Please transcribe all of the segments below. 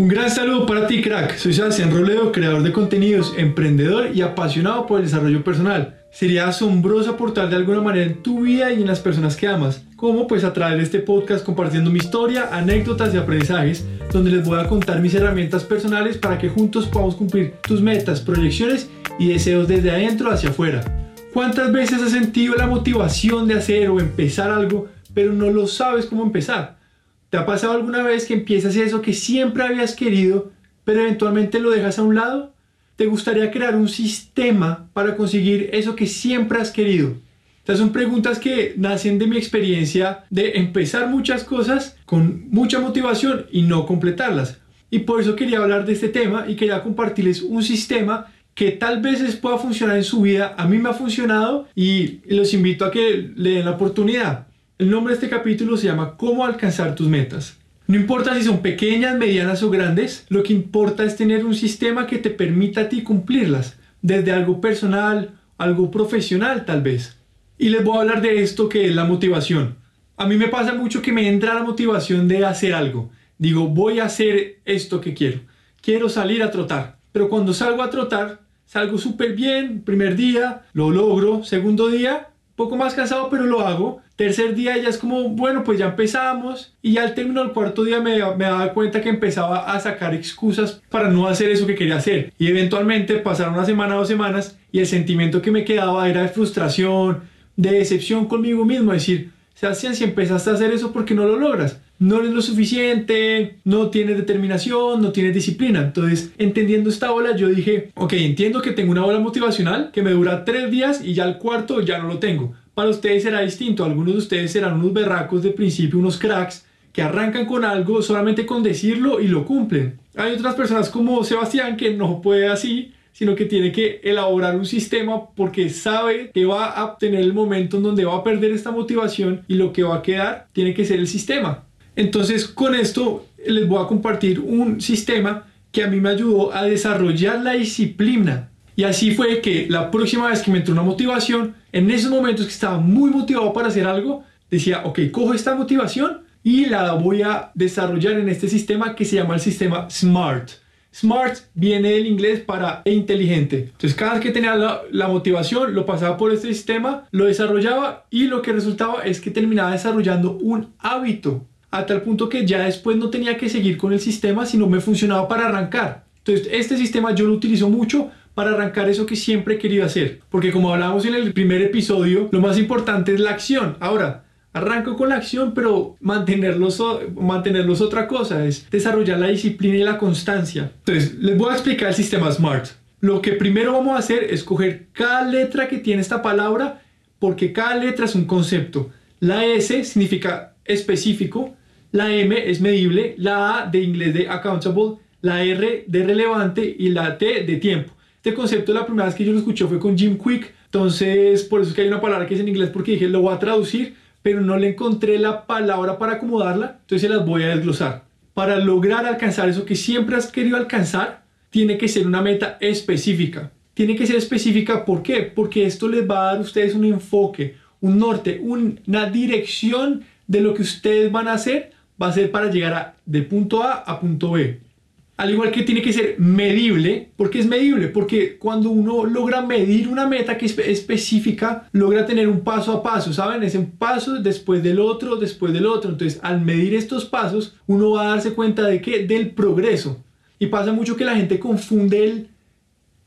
Un gran saludo para ti, crack. Soy Sebastián Robledo, creador de contenidos, emprendedor y apasionado por el desarrollo personal. Sería asombroso aportar de alguna manera en tu vida y en las personas que amas, como pues a través de este podcast compartiendo mi historia, anécdotas y aprendizajes, donde les voy a contar mis herramientas personales para que juntos podamos cumplir tus metas, proyecciones y deseos desde adentro hacia afuera. ¿Cuántas veces has sentido la motivación de hacer o empezar algo, pero no lo sabes cómo empezar? ¿Te ha pasado alguna vez que empiezas eso que siempre habías querido, pero eventualmente lo dejas a un lado? ¿Te gustaría crear un sistema para conseguir eso que siempre has querido? Estas son preguntas que nacen de mi experiencia de empezar muchas cosas con mucha motivación y no completarlas. Y por eso quería hablar de este tema y quería compartirles un sistema que tal vez les pueda funcionar en su vida. A mí me ha funcionado y los invito a que le den la oportunidad. El nombre de este capítulo se llama Cómo alcanzar tus metas. No importa si son pequeñas, medianas o grandes, lo que importa es tener un sistema que te permita a ti cumplirlas, desde algo personal, algo profesional tal vez. Y les voy a hablar de esto que es la motivación. A mí me pasa mucho que me entra la motivación de hacer algo. Digo, voy a hacer esto que quiero. Quiero salir a trotar. Pero cuando salgo a trotar, salgo súper bien. Primer día, lo logro. Segundo día, poco más cansado, pero lo hago. Tercer día ya es como, bueno, pues ya empezamos. Y ya al término del cuarto día me, me daba cuenta que empezaba a sacar excusas para no hacer eso que quería hacer. Y eventualmente pasaron una semana, dos semanas, y el sentimiento que me quedaba era de frustración, de decepción conmigo mismo. Decir, Sebastián, si empezaste a hacer eso, ¿por qué no lo logras? No eres lo suficiente, no tienes determinación, no tienes disciplina. Entonces, entendiendo esta ola, yo dije, ok, entiendo que tengo una ola motivacional que me dura tres días y ya el cuarto ya no lo tengo. Para ustedes será distinto. Algunos de ustedes serán unos berracos de principio, unos cracks que arrancan con algo solamente con decirlo y lo cumplen. Hay otras personas como Sebastián que no puede así sino que tiene que elaborar un sistema porque sabe que va a tener el momento en donde va a perder esta motivación y lo que va a quedar tiene que ser el sistema. Entonces con esto les voy a compartir un sistema que a mí me ayudó a desarrollar la disciplina. Y así fue que la próxima vez que me entró una motivación, en esos momentos que estaba muy motivado para hacer algo, decía, ok, cojo esta motivación y la voy a desarrollar en este sistema que se llama el sistema SMART. Smart viene del inglés para inteligente. Entonces cada vez que tenía la, motivación lo pasaba por este sistema, lo desarrollaba y lo que resultaba es que terminaba desarrollando un hábito a tal punto que ya después no tenía que seguir con el sistema sino me funcionaba para arrancar. Entonces este sistema yo lo utilizo mucho para arrancar eso que siempre he querido hacer. Porque como hablamos en el primer episodio, lo más importante es la acción. Ahora, Arranco con la acción, pero mantenerlos, mantenerlos otra cosa, es desarrollar la disciplina y la constancia. Entonces, les voy a explicar el sistema SMART. Lo que primero vamos a hacer es coger cada letra que tiene esta palabra, porque cada letra es un concepto. La S significa específico, la M es medible, la A de inglés de accountable, la R de relevante y la T de tiempo. Este concepto la primera vez que yo lo escuché fue con Jim Quick, entonces por eso es que hay una palabra que es en inglés porque dije lo voy a traducir pero no le encontré la palabra para acomodarla, entonces se las voy a desglosar. Para lograr alcanzar eso que siempre has querido alcanzar, tiene que ser una meta específica. Tiene que ser específica, ¿por qué? Porque esto les va a dar a ustedes un enfoque, un norte, una dirección de lo que ustedes van a hacer, va a ser para llegar a, de punto A a punto B al igual que tiene que ser medible, porque es medible, porque cuando uno logra medir una meta que es específica, logra tener un paso a paso, ¿saben? Es un paso después del otro, después del otro. Entonces, al medir estos pasos, uno va a darse cuenta de que del progreso. Y pasa mucho que la gente confunde el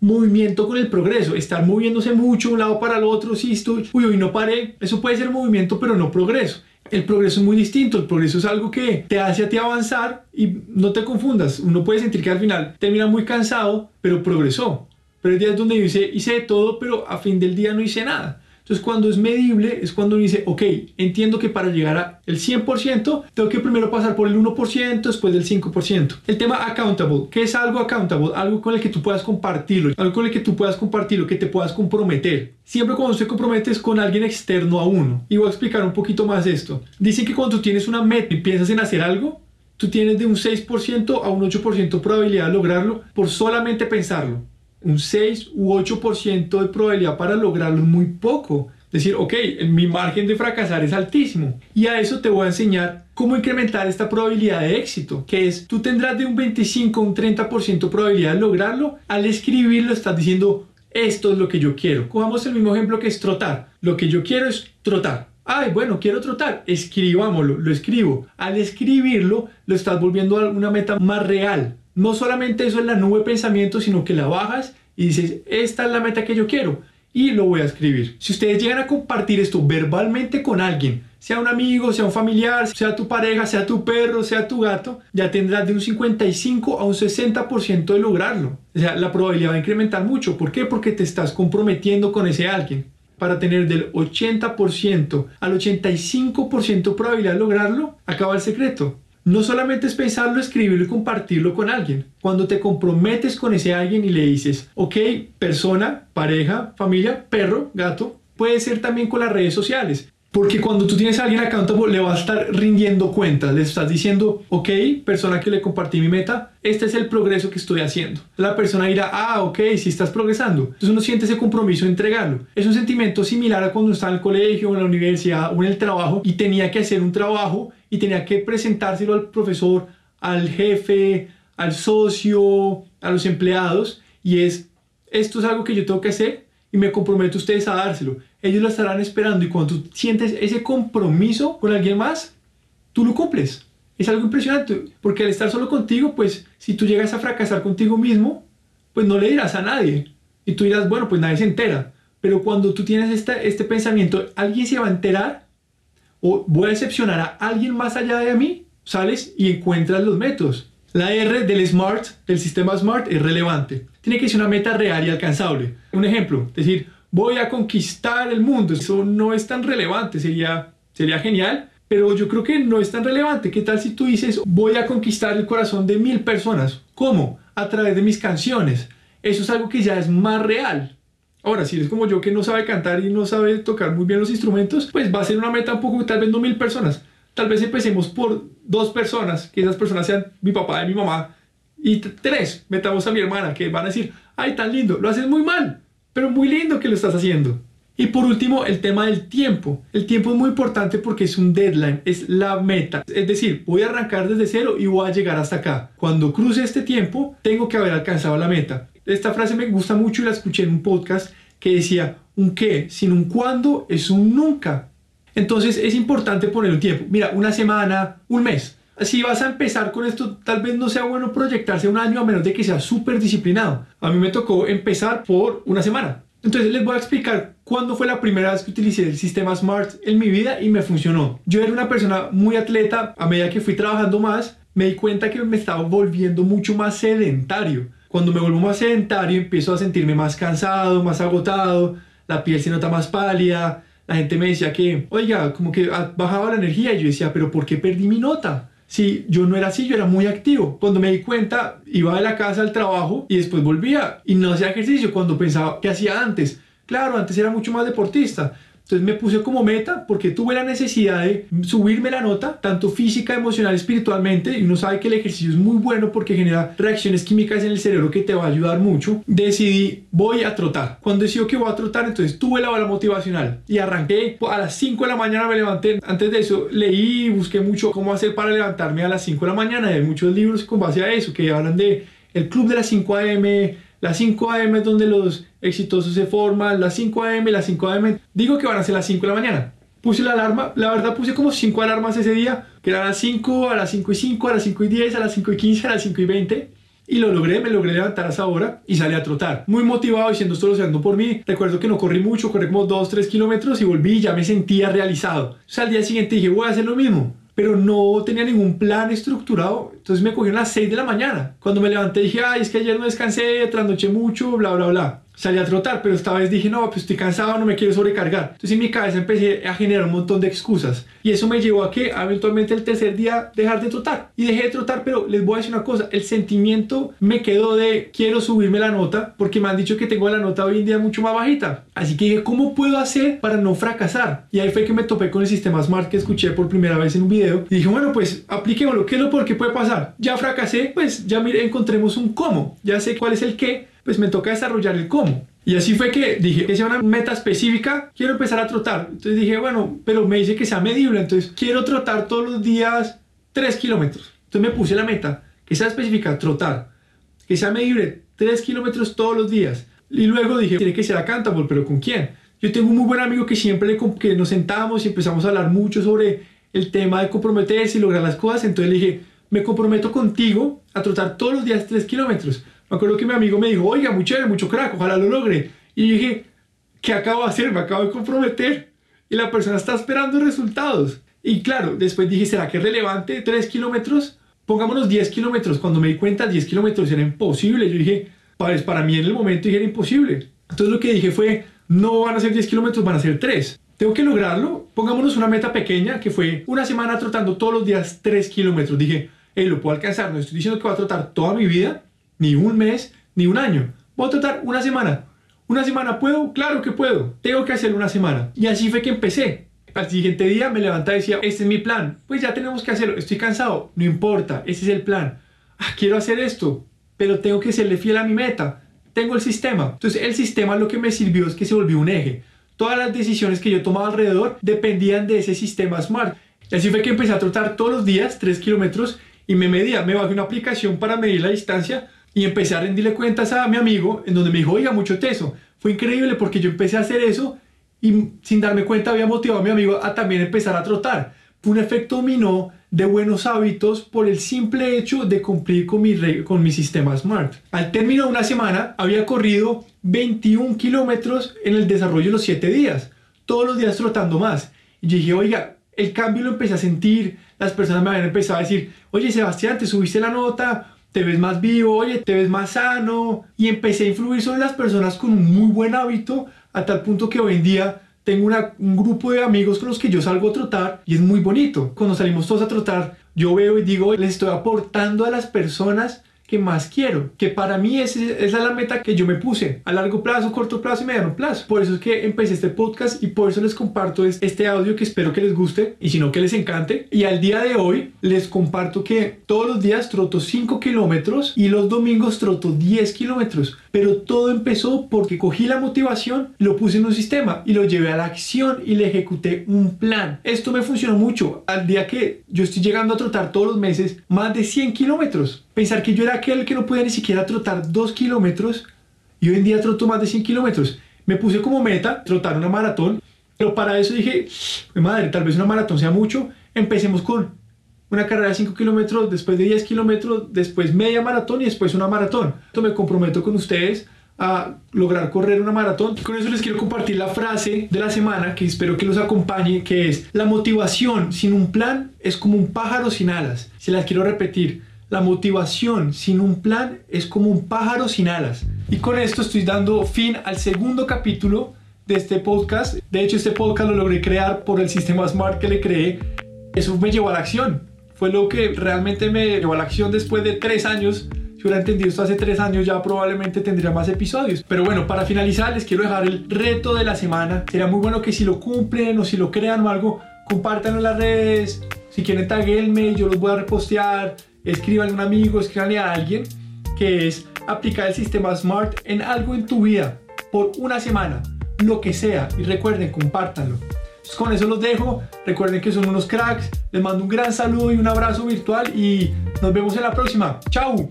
movimiento con el progreso, estar moviéndose mucho de un lado para el otro, si estoy, uy, hoy no paré, eso puede ser movimiento, pero no progreso. El progreso es muy distinto, el progreso es algo que te hace a ti avanzar y no te confundas, uno puede sentir que al final termina muy cansado, pero progresó. Pero hay días donde dice, hice de todo, pero a fin del día no hice nada. Entonces, cuando es medible, es cuando uno dice, ok, entiendo que para llegar al 100%, tengo que primero pasar por el 1%, después del 5%. El tema accountable, ¿qué es algo accountable? Algo con el que tú puedas compartirlo, algo con el que tú puedas compartirlo, que te puedas comprometer. Siempre cuando se comprometes con alguien externo a uno. Y voy a explicar un poquito más esto. Dicen que cuando tú tienes una meta y piensas en hacer algo, tú tienes de un 6% a un 8% probabilidad de lograrlo por solamente pensarlo un 6 u 8% de probabilidad para lograrlo muy poco. Decir, ok, mi margen de fracasar es altísimo. Y a eso te voy a enseñar cómo incrementar esta probabilidad de éxito, que es, tú tendrás de un 25 a un 30% probabilidad de lograrlo. Al escribirlo estás diciendo, esto es lo que yo quiero. Cojamos el mismo ejemplo que es trotar. Lo que yo quiero es trotar. Ay, bueno, quiero trotar. Escribámoslo, lo escribo. Al escribirlo, lo estás volviendo a una meta más real. No solamente eso es la nube de pensamiento, sino que la bajas y dices, esta es la meta que yo quiero y lo voy a escribir. Si ustedes llegan a compartir esto verbalmente con alguien, sea un amigo, sea un familiar, sea tu pareja, sea tu perro, sea tu gato, ya tendrás de un 55 a un 60% de lograrlo. O sea, la probabilidad va a incrementar mucho. ¿Por qué? Porque te estás comprometiendo con ese alguien. Para tener del 80% al 85% probabilidad de lograrlo, acaba el secreto. No solamente es pensarlo, escribirlo y compartirlo con alguien. Cuando te comprometes con ese alguien y le dices, ok, persona, pareja, familia, perro, gato, puede ser también con las redes sociales. Porque cuando tú tienes a alguien accountable, le va a estar rindiendo cuentas. Le estás diciendo, ok, persona que le compartí mi meta, este es el progreso que estoy haciendo. La persona dirá, ah, ok, si estás progresando. Entonces uno siente ese compromiso de entregarlo. Es un sentimiento similar a cuando estaba en el colegio, en la universidad o en el trabajo y tenía que hacer un trabajo y tenía que presentárselo al profesor, al jefe, al socio, a los empleados. Y es, esto es algo que yo tengo que hacer y me comprometo a ustedes a dárselo ellos lo estarán esperando y cuando tú sientes ese compromiso con alguien más, tú lo cumples. Es algo impresionante, porque al estar solo contigo, pues si tú llegas a fracasar contigo mismo, pues no le dirás a nadie. Y tú dirás, bueno, pues nadie se entera. Pero cuando tú tienes este, este pensamiento, alguien se va a enterar o voy a decepcionar a alguien más allá de mí, sales y encuentras los métodos. La R del SMART, del sistema SMART, es relevante. Tiene que ser una meta real y alcanzable. Un ejemplo, decir, voy a conquistar el mundo. Eso no es tan relevante, sería, sería genial, pero yo creo que no es tan relevante. ¿Qué tal si tú dices, voy a conquistar el corazón de mil personas? ¿Cómo? A través de mis canciones. Eso es algo que ya es más real. Ahora, si eres como yo que no sabe cantar y no sabe tocar muy bien los instrumentos, pues va a ser una meta un poco, tal vez no mil personas. Tal vez empecemos por dos personas, que esas personas sean mi papá y mi mamá, y tres, metamos a mi hermana, que van a decir, ay, tan lindo, lo haces muy mal pero muy lindo que lo estás haciendo. Y por último, el tema del tiempo. El tiempo es muy importante porque es un deadline, es la meta. Es decir, voy a arrancar desde cero y voy a llegar hasta acá. Cuando cruce este tiempo, tengo que haber alcanzado la meta. Esta frase me gusta mucho y la escuché en un podcast que decía, un qué sin un cuándo es un nunca. Entonces es importante poner un tiempo. Mira, una semana, un mes. Si vas a empezar con esto, tal vez no sea bueno proyectarse un año a menos de que sea súper disciplinado. A mí me tocó empezar por una semana. Entonces les voy a explicar cuándo fue la primera vez que utilicé el sistema SMART en mi vida y me funcionó. Yo era una persona muy atleta, a medida que fui trabajando más, me di cuenta que me estaba volviendo mucho más sedentario. Cuando me vuelvo más sedentario empiezo a sentirme más cansado, más agotado, la piel se nota más pálida, la gente me decía que, oiga, como que bajaba la energía y yo decía, pero ¿por qué perdí mi nota? Si yo no era así, yo era muy activo. Cuando me di cuenta, iba de la casa al trabajo y después volvía y no hacía ejercicio cuando pensaba que hacía antes. Claro, antes era mucho más deportista, entonces me puse como meta porque tuve la necesidad de subirme la nota, tanto física, emocional, espiritualmente, y uno sabe que el ejercicio es muy bueno porque genera reacciones químicas en el cerebro que te va a ayudar mucho. Decidí, voy a trotar. Cuando decido que voy a trotar, entonces tuve la bala motivacional y arranqué. A las 5 de la mañana me levanté. Antes de eso leí y busqué mucho cómo hacer para levantarme a las 5 de la mañana. Hay muchos libros con base a eso que hablan de el club de las 5 a.m., las 5 a.m. es donde los exitosos se forman, las 5 a.m., las 5 a.m. Digo que van a ser las 5 de la mañana. Puse la alarma, la verdad puse como 5 alarmas ese día, que eran a las 5, a las 5 y 5, a las 5 y 10, a las 5 y 15, a las 5 y 20. Y lo logré, me logré levantar a esa hora y salí a trotar. Muy motivado diciendo esto lo haciendo por mí. Recuerdo que no corrí mucho, corrí como 2, 3 kilómetros y volví y ya me sentía realizado. O sea, al día siguiente dije, voy a hacer lo mismo pero no tenía ningún plan estructurado. Entonces me cogieron a las 6 de la mañana. Cuando me levanté dije, ay, es que ayer no descansé, trasnoché mucho, bla, bla, bla salí a trotar, pero esta vez dije, no, pues estoy cansado, no me quiero sobrecargar. Entonces en mi cabeza empecé a generar un montón de excusas. Y eso me llevó a que eventualmente el tercer día dejar de trotar. Y dejé de trotar, pero les voy a decir una cosa, el sentimiento me quedó de quiero subirme la nota porque me han dicho que tengo la nota hoy en día mucho más bajita. Así que dije, ¿cómo puedo hacer para no fracasar? Y ahí fue que me topé con el sistema SMART que escuché por primera vez en un video. Y dije, bueno, pues apliquémoslo. ¿Qué es lo por qué puede pasar? Ya fracasé, pues ya mire, encontremos un cómo. Ya sé cuál es el qué, pues me toca desarrollar el cómo. Y así fue que dije que sea una meta específica, quiero empezar a trotar. Entonces dije, bueno, pero me dice que sea medible, entonces quiero trotar todos los días 3 kilómetros. Entonces me puse la meta, que sea específica, trotar, que sea medible 3 kilómetros todos los días. Y luego dije, tiene que ser accountable, pero ¿con quién? Yo tengo un muy buen amigo que siempre que nos sentamos y empezamos a hablar mucho sobre el tema de comprometerse y lograr las cosas. Entonces le dije, me comprometo contigo a trotar todos los días 3 kilómetros. Me acuerdo que mi amigo me dijo, oiga, muy chévere, mucho crack, ojalá lo logre. Y dije, ¿qué acabo de hacer? Me acabo de comprometer. Y la persona está esperando resultados. Y claro, después dije, ¿será que es relevante 3 kilómetros? Pongámonos 10 kilómetros. Cuando me di cuenta, 10 kilómetros era imposible. Yo dije, pues para mí en el momento era imposible. Entonces lo que dije fue, no van a ser 10 kilómetros, van a ser 3. Tengo que lograrlo. Pongámonos una meta pequeña que fue una semana trotando todos los días 3 kilómetros. Dije, hey, lo puedo alcanzar. No estoy diciendo que voy a trotar toda mi vida, ni un mes, ni un año. Voy a trotar una semana. ¿Una semana puedo? Claro que puedo. Tengo que hacerlo una semana. Y así fue que empecé. Al siguiente día me levantaba y decía, este es mi plan. Pues ya tenemos que hacerlo. Estoy cansado. No importa. Ese es el plan. Ah, quiero hacer esto, pero tengo que serle fiel a mi meta tengo el sistema. Entonces el sistema lo que me sirvió es que se volvió un eje. Todas las decisiones que yo tomaba alrededor dependían de ese sistema Smart. Y así fue que empecé a trotar todos los días 3 kilómetros y me medía. Me bajé una aplicación para medir la distancia y empecé a rendirle cuentas a mi amigo en donde me dijo, oiga, mucho teso. Fue increíble porque yo empecé a hacer eso y sin darme cuenta había motivado a mi amigo a también empezar a trotar. Fue un efecto dominó de buenos hábitos por el simple hecho de cumplir con mi, con mi sistema SMART. Al término de una semana había corrido 21 kilómetros en el desarrollo de los 7 días, todos los días trotando más. Y dije, oiga, el cambio lo empecé a sentir, las personas me habían empezado a decir, oye Sebastián, te subiste la nota, te ves más vivo, oye, te ves más sano. Y empecé a influir sobre las personas con un muy buen hábito, a tal punto que hoy en día tengo un grupo de amigos con los que yo salgo a trotar y es muy bonito. Cuando salimos todos a trotar, yo veo y digo, les estoy aportando a las personas que más quiero, que para mí esa es la meta que yo me puse a largo plazo, corto plazo y mediano plazo. Por eso es que empecé este podcast y por eso les comparto este audio que espero que les guste y si no que les encante. Y al día de hoy les comparto que todos los días troto 5 kilómetros y los domingos troto 10 kilómetros. Pero todo empezó porque cogí la motivación, lo puse en un sistema y lo llevé a la acción y le ejecuté un plan. Esto me funcionó mucho. Al día que yo estoy llegando a trotar todos los meses más de 100 kilómetros Pensar que yo era aquel que no podía ni siquiera trotar 2 kilómetros y hoy en día troto más de 100 kilómetros. Me puse como meta trotar una maratón, pero para eso dije, madre, tal vez una maratón sea mucho. Empecemos con una carrera de 5 kilómetros, después de 10 kilómetros, después media maratón y después una maratón. Entonces me comprometo con ustedes a lograr correr una maratón. Con eso les quiero compartir la frase de la semana que espero que los acompañe, que es, la motivación sin un plan es como un pájaro sin alas. Se las quiero repetir. La motivación sin un plan es como un pájaro sin alas. Y con esto estoy dando fin al segundo capítulo de este podcast. De hecho, este podcast lo logré crear por el sistema Smart que le creé. Eso me llevó a la acción. Fue lo que realmente me llevó a la acción después de tres años. Si hubiera entendido esto hace tres años, ya probablemente tendría más episodios. Pero bueno, para finalizar, les quiero dejar el reto de la semana. Sería muy bueno que si lo cumplen o si lo crean o algo, compártanlo en las redes. Si quieren taguenme, yo los voy a repostear escríbanle a un amigo, escríbanle a alguien, que es aplicar el sistema SMART en algo en tu vida por una semana, lo que sea, y recuerden, compártanlo. Con eso los dejo, recuerden que son unos cracks, les mando un gran saludo y un abrazo virtual y nos vemos en la próxima. ¡Chao!